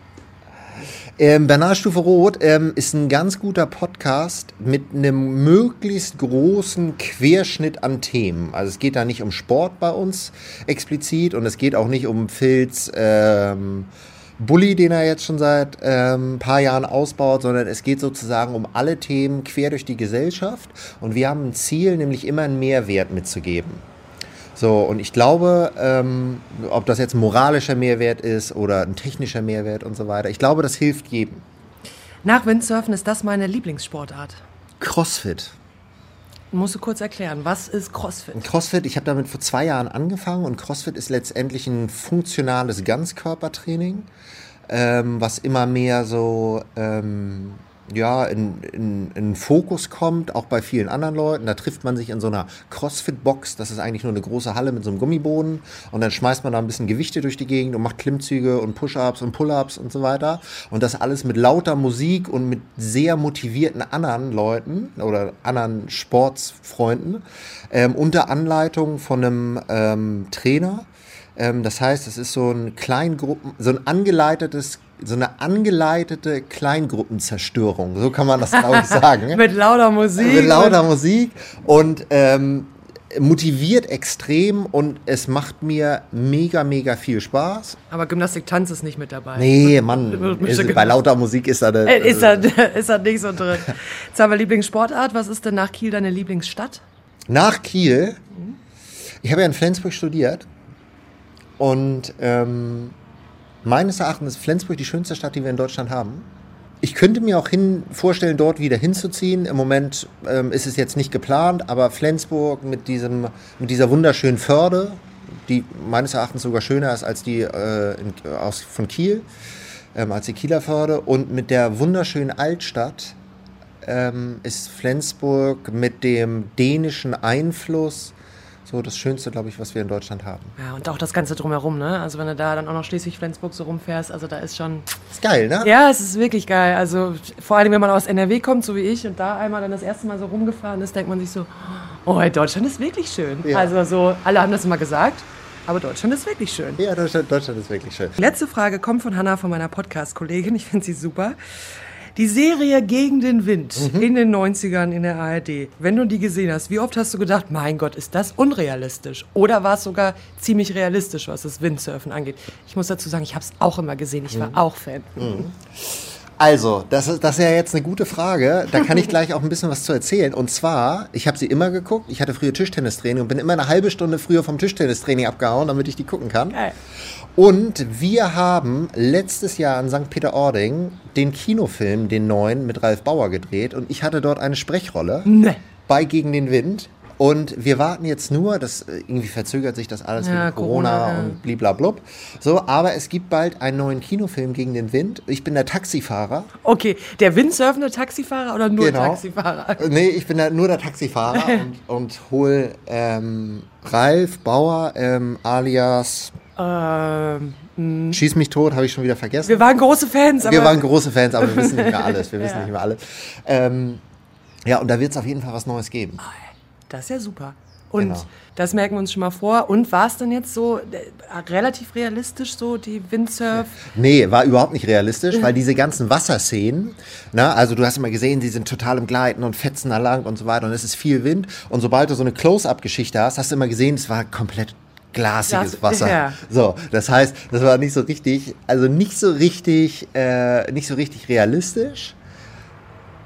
S4: Ähm, Bernardstufe Rot ähm, ist ein ganz guter Podcast mit einem möglichst großen Querschnitt an Themen. Also es geht da nicht um Sport bei uns explizit und es geht auch nicht um Filz ähm, Bully, den er jetzt schon seit ein ähm, paar Jahren ausbaut, sondern es geht sozusagen um alle Themen quer durch die Gesellschaft und wir haben ein Ziel, nämlich immer einen Mehrwert mitzugeben. So, und ich glaube, ähm, ob das jetzt ein moralischer Mehrwert ist oder ein technischer Mehrwert und so weiter, ich glaube, das hilft jedem.
S2: Nach Windsurfen ist das meine Lieblingssportart.
S4: Crossfit.
S2: Musst du kurz erklären, was ist CrossFit?
S4: CrossFit, ich habe damit vor zwei Jahren angefangen und CrossFit ist letztendlich ein funktionales Ganzkörpertraining, ähm, was immer mehr so ähm, ja, in, in, in Fokus kommt, auch bei vielen anderen Leuten. Da trifft man sich in so einer Crossfit-Box. Das ist eigentlich nur eine große Halle mit so einem Gummiboden. Und dann schmeißt man da ein bisschen Gewichte durch die Gegend und macht Klimmzüge und Push-Ups und Pull-Ups und so weiter. Und das alles mit lauter Musik und mit sehr motivierten anderen Leuten oder anderen Sportsfreunden ähm, unter Anleitung von einem ähm, Trainer. Ähm, das heißt, es ist so ein Kleingruppen, so ein angeleitetes so eine angeleitete Kleingruppenzerstörung, so kann man das glaube ich sagen. [laughs]
S2: Mit lauter Musik.
S4: Mit lauter Musik und ähm, motiviert extrem und es macht mir mega, mega viel Spaß.
S2: Aber Gymnastik, Tanz ist nicht mit dabei.
S4: Nee, Mann, [laughs] ist, bei lauter Musik ist da
S2: Äh, ist, da, [laughs] ist da nicht so drin. Jetzt haben wir Lieblingssportart. Was ist denn nach Kiel deine Lieblingsstadt?
S4: Nach Kiel, ich habe ja in Flensburg studiert und ähm, meines Erachtens ist Flensburg die schönste Stadt, die wir in Deutschland haben. Ich könnte mir auch hin vorstellen, dort wieder hinzuziehen. Im Moment ähm, ist es jetzt nicht geplant, aber Flensburg mit, diesem, mit dieser wunderschönen Förde, die meines Erachtens sogar schöner ist als die äh, in, aus, von Kiel, ähm, als die Kieler Förde und mit der wunderschönen Altstadt ähm, ist Flensburg mit dem dänischen Einfluss so das Schönste, glaube ich, was wir in Deutschland haben.
S2: Ja, und auch das Ganze drumherum, ne? Also wenn du da dann auch noch Schleswig-Flensburg so rumfährst, also da ist schon...
S4: Ist geil, ne?
S2: Ja, es ist wirklich geil. Also vor allem, wenn man aus NRW kommt, so wie ich, und da einmal dann das erste Mal so rumgefahren ist, denkt man sich so, oh, Deutschland ist wirklich schön.
S4: Ja.
S2: Also so, alle haben das immer gesagt, aber Deutschland ist wirklich schön.
S4: Ja, Deutschland, Deutschland ist wirklich schön.
S2: Letzte Frage kommt von Hanna, von meiner Podcast-Kollegin. Ich finde sie super. Die Serie Gegen den Wind in den 90ern in der ARD. Wenn du die gesehen hast, wie oft hast du gedacht, mein Gott, ist das unrealistisch? Oder war es sogar ziemlich realistisch, was das Windsurfen angeht? Ich muss dazu sagen, ich habe es auch immer gesehen. Ich war auch Fan.
S4: Also, das ist, das ist ja jetzt eine gute Frage. Da kann ich gleich auch ein bisschen was zu erzählen. Und zwar, ich habe sie immer geguckt. Ich hatte früher Tischtennistraining und bin immer eine halbe Stunde früher vom Tischtennistraining abgehauen, damit ich die gucken kann.
S2: Geil.
S4: Und wir haben letztes Jahr in St. Peter-Ording den Kinofilm, den neuen, mit Ralf Bauer gedreht. Und ich hatte dort eine Sprechrolle
S2: Ne.
S4: bei Gegen den Wind. Und wir warten jetzt nur, das äh, irgendwie verzögert sich das alles
S2: Ja,
S4: wegen Corona,
S2: Corona, ja.
S4: und bliblablub. So, aber es gibt bald einen neuen Kinofilm gegen den Wind. Ich bin der Taxifahrer.
S2: Okay, der windsurfende Taxifahrer oder nur
S4: Genau.
S2: Taxifahrer?
S4: Nee, ich bin da nur der Taxifahrer [laughs] und, und hol ähm, Ralf Bauer ähm, alias
S2: Ähm,
S4: Schieß mich tot, habe ich schon wieder vergessen.
S2: wir waren große Fans, aber
S4: Wir waren große Fans, aber wir [laughs] wissen nicht mehr alles. Wir wissen
S2: Ja.
S4: nicht mehr alles. Ähm, ja, und da wird es auf jeden Fall was Neues geben.
S2: Das ist ja super. Und
S4: Genau.
S2: das merken wir uns schon mal vor. Und war es denn jetzt so äh, relativ realistisch, so die Windsurf?
S4: Nee, war überhaupt nicht realistisch, weil diese ganzen Wasserszenen, na, also du hast immer gesehen, sie sind total im Gleiten und fetzen da lang und so weiter und es ist viel Wind. Und sobald du so eine Close-Up-Geschichte hast, hast du immer gesehen, es war komplett glasiges
S2: Glas-
S4: Wasser.
S2: ja.
S4: So, das heißt, das war nicht so richtig, also nicht so richtig, äh, nicht so richtig realistisch.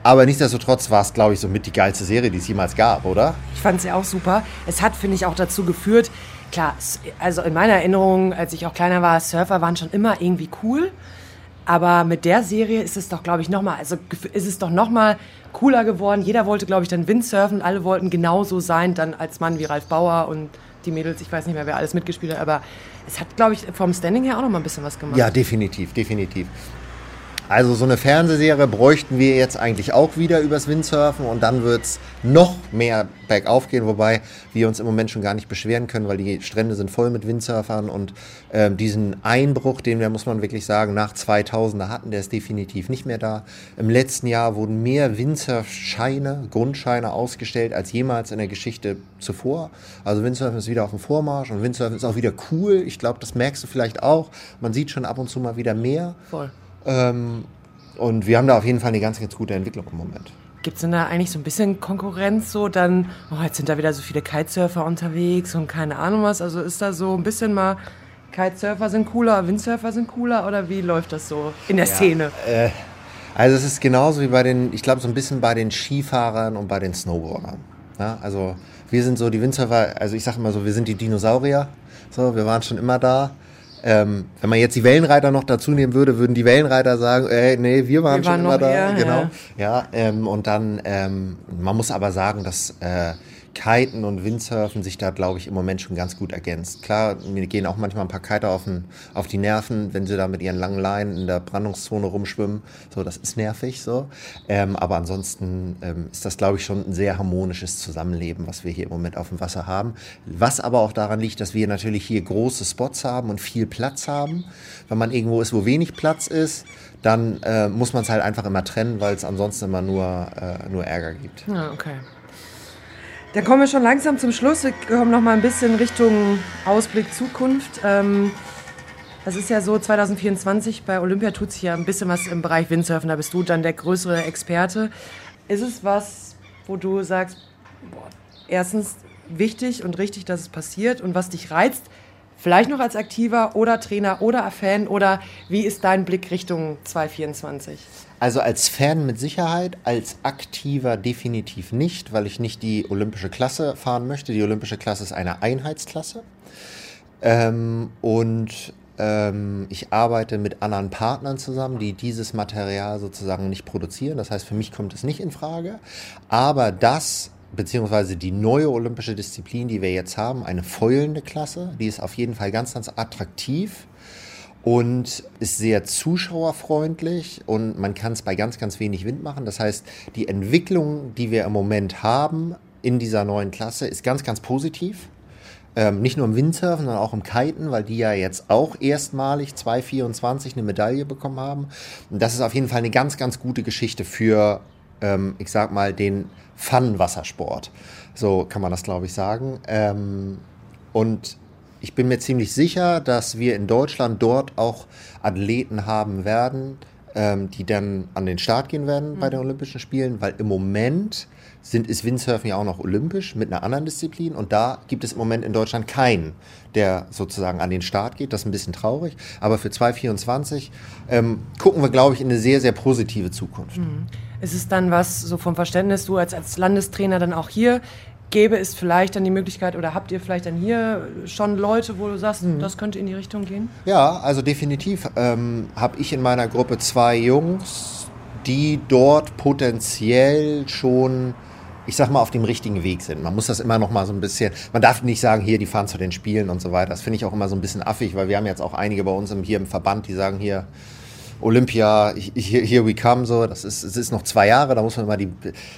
S4: Aber nichtsdestotrotz war es, glaube ich, so mit die geilste Serie, die es jemals gab, oder?
S2: Ich fand es ja auch super. Es hat, finde ich, auch dazu geführt, klar, also in meiner Erinnerung, als ich auch kleiner war, Surfer waren schon immer irgendwie cool. Aber mit der Serie ist es doch, glaube ich, nochmal, also ist es doch nochmal cooler geworden. Jeder wollte, glaube ich, dann Windsurfen. Alle wollten genauso sein, dann als Mann wie Ralf Bauer und die Mädels. Ich weiß nicht mehr, wer alles mitgespielt hat, aber es hat, glaube ich, vom Standing her auch nochmal ein bisschen was gemacht.
S4: Ja, definitiv, definitiv. Also so eine Fernsehserie bräuchten wir jetzt eigentlich auch wieder übers Windsurfen und dann wird es noch mehr bergauf gehen, wobei wir uns im Moment schon gar nicht beschweren können, weil die Strände sind voll mit Windsurfern und ähm, diesen Einbruch, den wir, muss man wirklich sagen, nach 2000 hatten, der ist definitiv nicht mehr da. Im letzten Jahr wurden mehr Windsurfscheine, Grundscheine ausgestellt als jemals in der Geschichte zuvor. Also Windsurfen ist wieder auf dem Vormarsch und Windsurfen ist auch wieder cool. Ich glaube, das merkst du vielleicht auch. Man sieht schon ab und zu mal wieder mehr.
S2: Voll.
S4: Ähm, und wir haben da auf jeden Fall eine ganz, ganz gute Entwicklung im Moment.
S2: Gibt es denn da eigentlich so ein bisschen Konkurrenz so dann, oh, jetzt sind da wieder so viele Kitesurfer unterwegs und keine Ahnung was. Also ist da so ein bisschen mal, Kitesurfer sind cooler, Windsurfer sind cooler oder wie läuft das so in der Szene?
S4: Also es ist genauso wie bei den, ich glaube so ein bisschen bei den Skifahrern und bei den Snowboardern. Ja, also wir sind so die Windsurfer, also ich sage immer so, wir sind die Dinosaurier. So, wir waren schon immer da. Ähm, wenn man jetzt die Wellenreiter noch dazu nehmen würde, würden die Wellenreiter sagen, ey, nee, wir waren
S2: Wir
S4: schon
S2: waren
S4: immer da.
S2: eher,
S4: genau.
S2: ja.
S4: Ja, ähm, und dann, ähm, man muss aber sagen, dass äh, Kiten und Windsurfen sich da, glaube ich, im Moment schon ganz gut ergänzt. Klar, mir gehen auch manchmal ein paar Kiter auf, den, auf die Nerven, wenn sie da mit ihren langen Leinen in der Brandungszone rumschwimmen. So, das ist nervig so. Ähm, aber ansonsten ähm, ist das, glaube ich, schon ein sehr harmonisches Zusammenleben, was wir hier im Moment auf dem Wasser haben. Was aber auch daran liegt, dass wir natürlich hier große Spots haben und viel Platz haben. Wenn man irgendwo ist, wo wenig Platz ist, dann äh, muss man es halt einfach immer trennen, weil es ansonsten immer nur, äh, nur Ärger gibt.
S2: Ja, okay. Dann kommen wir schon langsam zum Schluss. Wir kommen noch mal ein bisschen Richtung Ausblick Zukunft. Ähm, das ist ja so, 2024 bei Olympia tut sich ja ein bisschen was im Bereich Windsurfen. Da bist du dann der größere Experte. Ist es was, wo du sagst, boah, erstens wichtig und richtig, dass es passiert und was dich reizt, vielleicht noch als Aktiver oder Trainer oder Fan oder wie ist dein Blick Richtung 2024?
S4: Also als Fan mit Sicherheit, als Aktiver definitiv nicht, weil ich nicht die olympische Klasse fahren möchte. Die olympische Klasse ist eine Einheitsklasse. Ähm, und ähm, ich arbeite mit anderen Partnern zusammen, die dieses Material sozusagen nicht produzieren. Das heißt, für mich kommt es nicht in Frage. Aber das beziehungsweise die neue olympische Disziplin, die wir jetzt haben, eine fäulende Klasse, die ist auf jeden Fall ganz, ganz attraktiv und ist sehr zuschauerfreundlich und man kann es bei ganz, ganz wenig Wind machen. Das heißt, die Entwicklung, die wir im Moment haben in dieser neuen Klasse, ist ganz, ganz positiv. Ähm, nicht nur im Windsurfen, sondern auch im Kiten, weil die ja jetzt auch erstmalig 2024 eine Medaille bekommen haben. Und das ist auf jeden Fall eine ganz, ganz gute Geschichte für, ähm, ich sag mal, den Fun-Wassersport. So kann man das, glaube ich, sagen. Ähm, und ich bin mir ziemlich sicher, dass wir in Deutschland dort auch Athleten haben werden, ähm, die dann an den Start gehen werden mhm. bei den Olympischen Spielen, weil im Moment sind, ist Windsurfen ja auch noch olympisch mit einer anderen Disziplin und da gibt es im Moment in Deutschland keinen, der sozusagen an den Start geht. Das ist ein bisschen traurig, aber für 2024 ähm, gucken wir, glaube ich, in eine sehr, sehr positive Zukunft. Mhm.
S2: Ist es dann was, so vom Verständnis, du als, als Landestrainer dann auch hier, gäbe es vielleicht dann die Möglichkeit oder habt ihr vielleicht dann hier schon Leute, wo du sagst, mhm. das könnte in die Richtung gehen?
S4: Ja, also definitiv ähm, habe ich in meiner Gruppe zwei Jungs, die dort potenziell schon ich sag mal, auf dem richtigen Weg sind. Man muss das immer noch mal so ein bisschen, man darf nicht sagen, hier, die fahren zu den Spielen und so weiter. Das finde ich auch immer so ein bisschen affig, weil wir haben jetzt auch einige bei uns im, hier im Verband, die sagen hier, Olympia, here we come, so, das ist, es ist noch zwei Jahre, da muss man immer, die,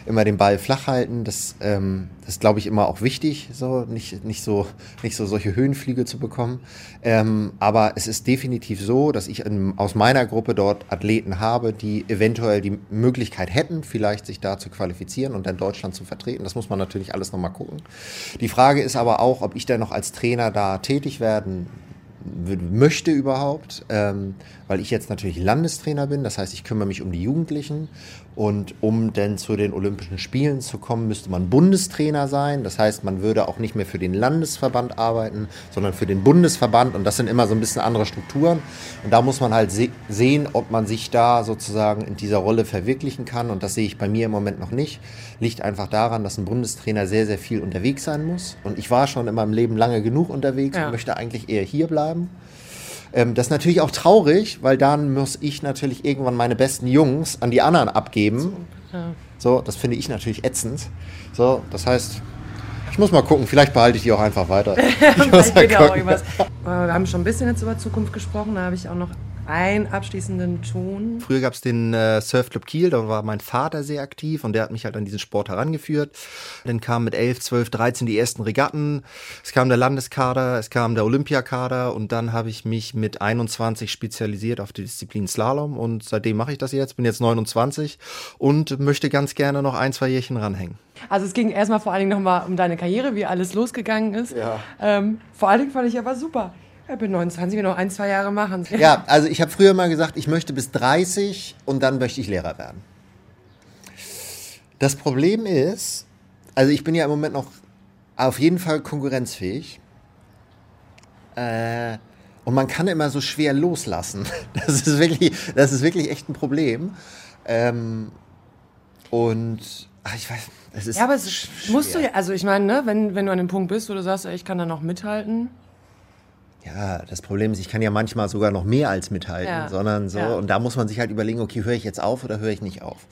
S4: immer den Ball flach halten. Das, ähm, das ist, glaube ich, immer auch wichtig, so, nicht, nicht so, nicht so solche Höhenflüge zu bekommen. Ähm, aber es ist definitiv so, dass ich in, aus meiner Gruppe dort Athleten habe, die eventuell die Möglichkeit hätten, vielleicht sich da zu qualifizieren und dann Deutschland zu vertreten. Das muss man natürlich alles nochmal gucken. Die Frage ist aber auch, ob ich dann noch als Trainer da tätig werden möchte überhaupt, ähm, weil ich jetzt natürlich Landestrainer bin. Das heißt, ich kümmere mich um die Jugendlichen und um dann zu den Olympischen Spielen zu kommen, müsste man Bundestrainer sein. Das heißt, man würde auch nicht mehr für den Landesverband arbeiten, sondern für den Bundesverband. Und das sind immer so ein bisschen andere Strukturen. Und da muss man halt se sehen, ob man sich da sozusagen in dieser Rolle verwirklichen kann. Und das sehe ich bei mir im Moment noch nicht. Liegt einfach daran, dass ein Bundestrainer sehr, sehr viel unterwegs sein muss. Und ich war schon in meinem Leben lange genug unterwegs ja. und möchte eigentlich eher hier bleiben. Ähm, das ist natürlich auch traurig, weil dann muss ich natürlich irgendwann meine besten Jungs an die anderen abgeben. So, ja. so das finde ich natürlich ätzend. So, das heißt, ich muss mal gucken, vielleicht behalte ich die auch einfach weiter. [laughs]
S2: ich geht ja auch irgendwas. Wir haben schon ein bisschen jetzt über Zukunft gesprochen, da habe ich auch noch einen abschließenden Ton.
S4: Früher gab es den äh, Surfclub Kiel, da war mein Vater sehr aktiv und der hat mich halt an diesen Sport herangeführt. Dann kamen mit 11, 12, 13 die ersten Regatten, es kam der Landeskader, es kam der Olympiakader und dann habe ich mich mit 21 spezialisiert auf die Disziplin Slalom und seitdem mache ich das jetzt, bin jetzt 29 und möchte ganz gerne noch ein, zwei Jährchen ranhängen.
S2: Also es ging erstmal vor allen Dingen nochmal um deine Karriere, wie alles losgegangen ist. Ja. Ähm, vor allen Dingen fand ich aber super ich bin 29, wir noch ein, zwei Jahre machen.
S4: Ja, also ich habe früher mal gesagt, ich möchte bis 30 und dann möchte ich Lehrer werden. Das Problem ist, also ich bin ja im Moment noch auf jeden Fall konkurrenzfähig. Äh, und man kann immer so schwer loslassen. [laughs] Das ist wirklich, das ist wirklich echt ein Problem. Ähm, und ach, ich weiß, es ist.
S2: Ja, aber es schwer. musst du ja, also ich meine, ne, wenn, wenn du an dem Punkt bist, wo du sagst, ich kann da noch mithalten.
S4: Ja, das Problem ist, ich kann ja manchmal sogar noch mehr als mithalten, ja. sondern so, ja. und da muss man sich halt überlegen, okay, höre ich jetzt auf oder höre ich nicht auf?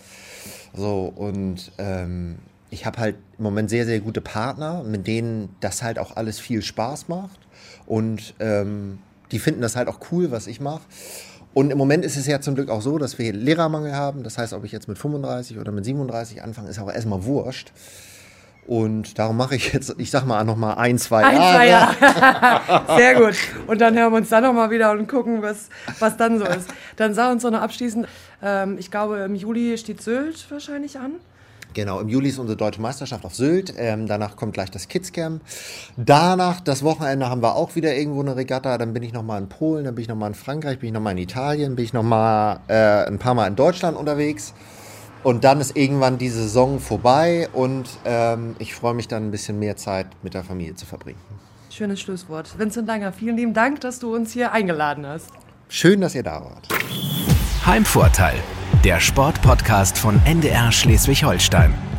S4: So, und ähm, ich habe halt im Moment sehr, sehr gute Partner, mit denen das halt auch alles viel Spaß macht. Und ähm, die finden das halt auch cool, was ich mache. Und im Moment ist es ja zum Glück auch so, dass wir Lehrermangel haben. Das heißt, ob ich jetzt mit 35 oder mit 37 anfange, ist auch erstmal wurscht. Und darum mache ich jetzt, ich sag mal, noch mal ein, zwei ein, Jahre. Zwei
S2: Jahre. [laughs] Sehr gut. Und dann hören wir uns dann noch mal wieder und gucken, was, was dann so ist. Dann sag uns doch noch abschließend, ähm, ich glaube, im Juli steht Sylt wahrscheinlich an.
S4: Genau, im Juli ist unsere deutsche Meisterschaft auf Sylt. Ähm, danach kommt gleich das Kidscamp. Danach, das Wochenende, haben wir auch wieder irgendwo eine Regatta. Dann bin ich nochmal in Polen, dann bin ich nochmal in Frankreich, bin ich nochmal in Italien, bin ich nochmal äh, ein paar Mal in Deutschland unterwegs. Und dann ist irgendwann die Saison vorbei und ähm, ich freue mich dann ein bisschen mehr Zeit mit der Familie zu verbringen.
S2: Schönes Schlusswort. Vincent Langer, vielen lieben Dank, dass du uns hier eingeladen hast.
S4: Schön, dass ihr da wart.
S1: Heimvorteil, der Sportpodcast von NDR Schleswig-Holstein.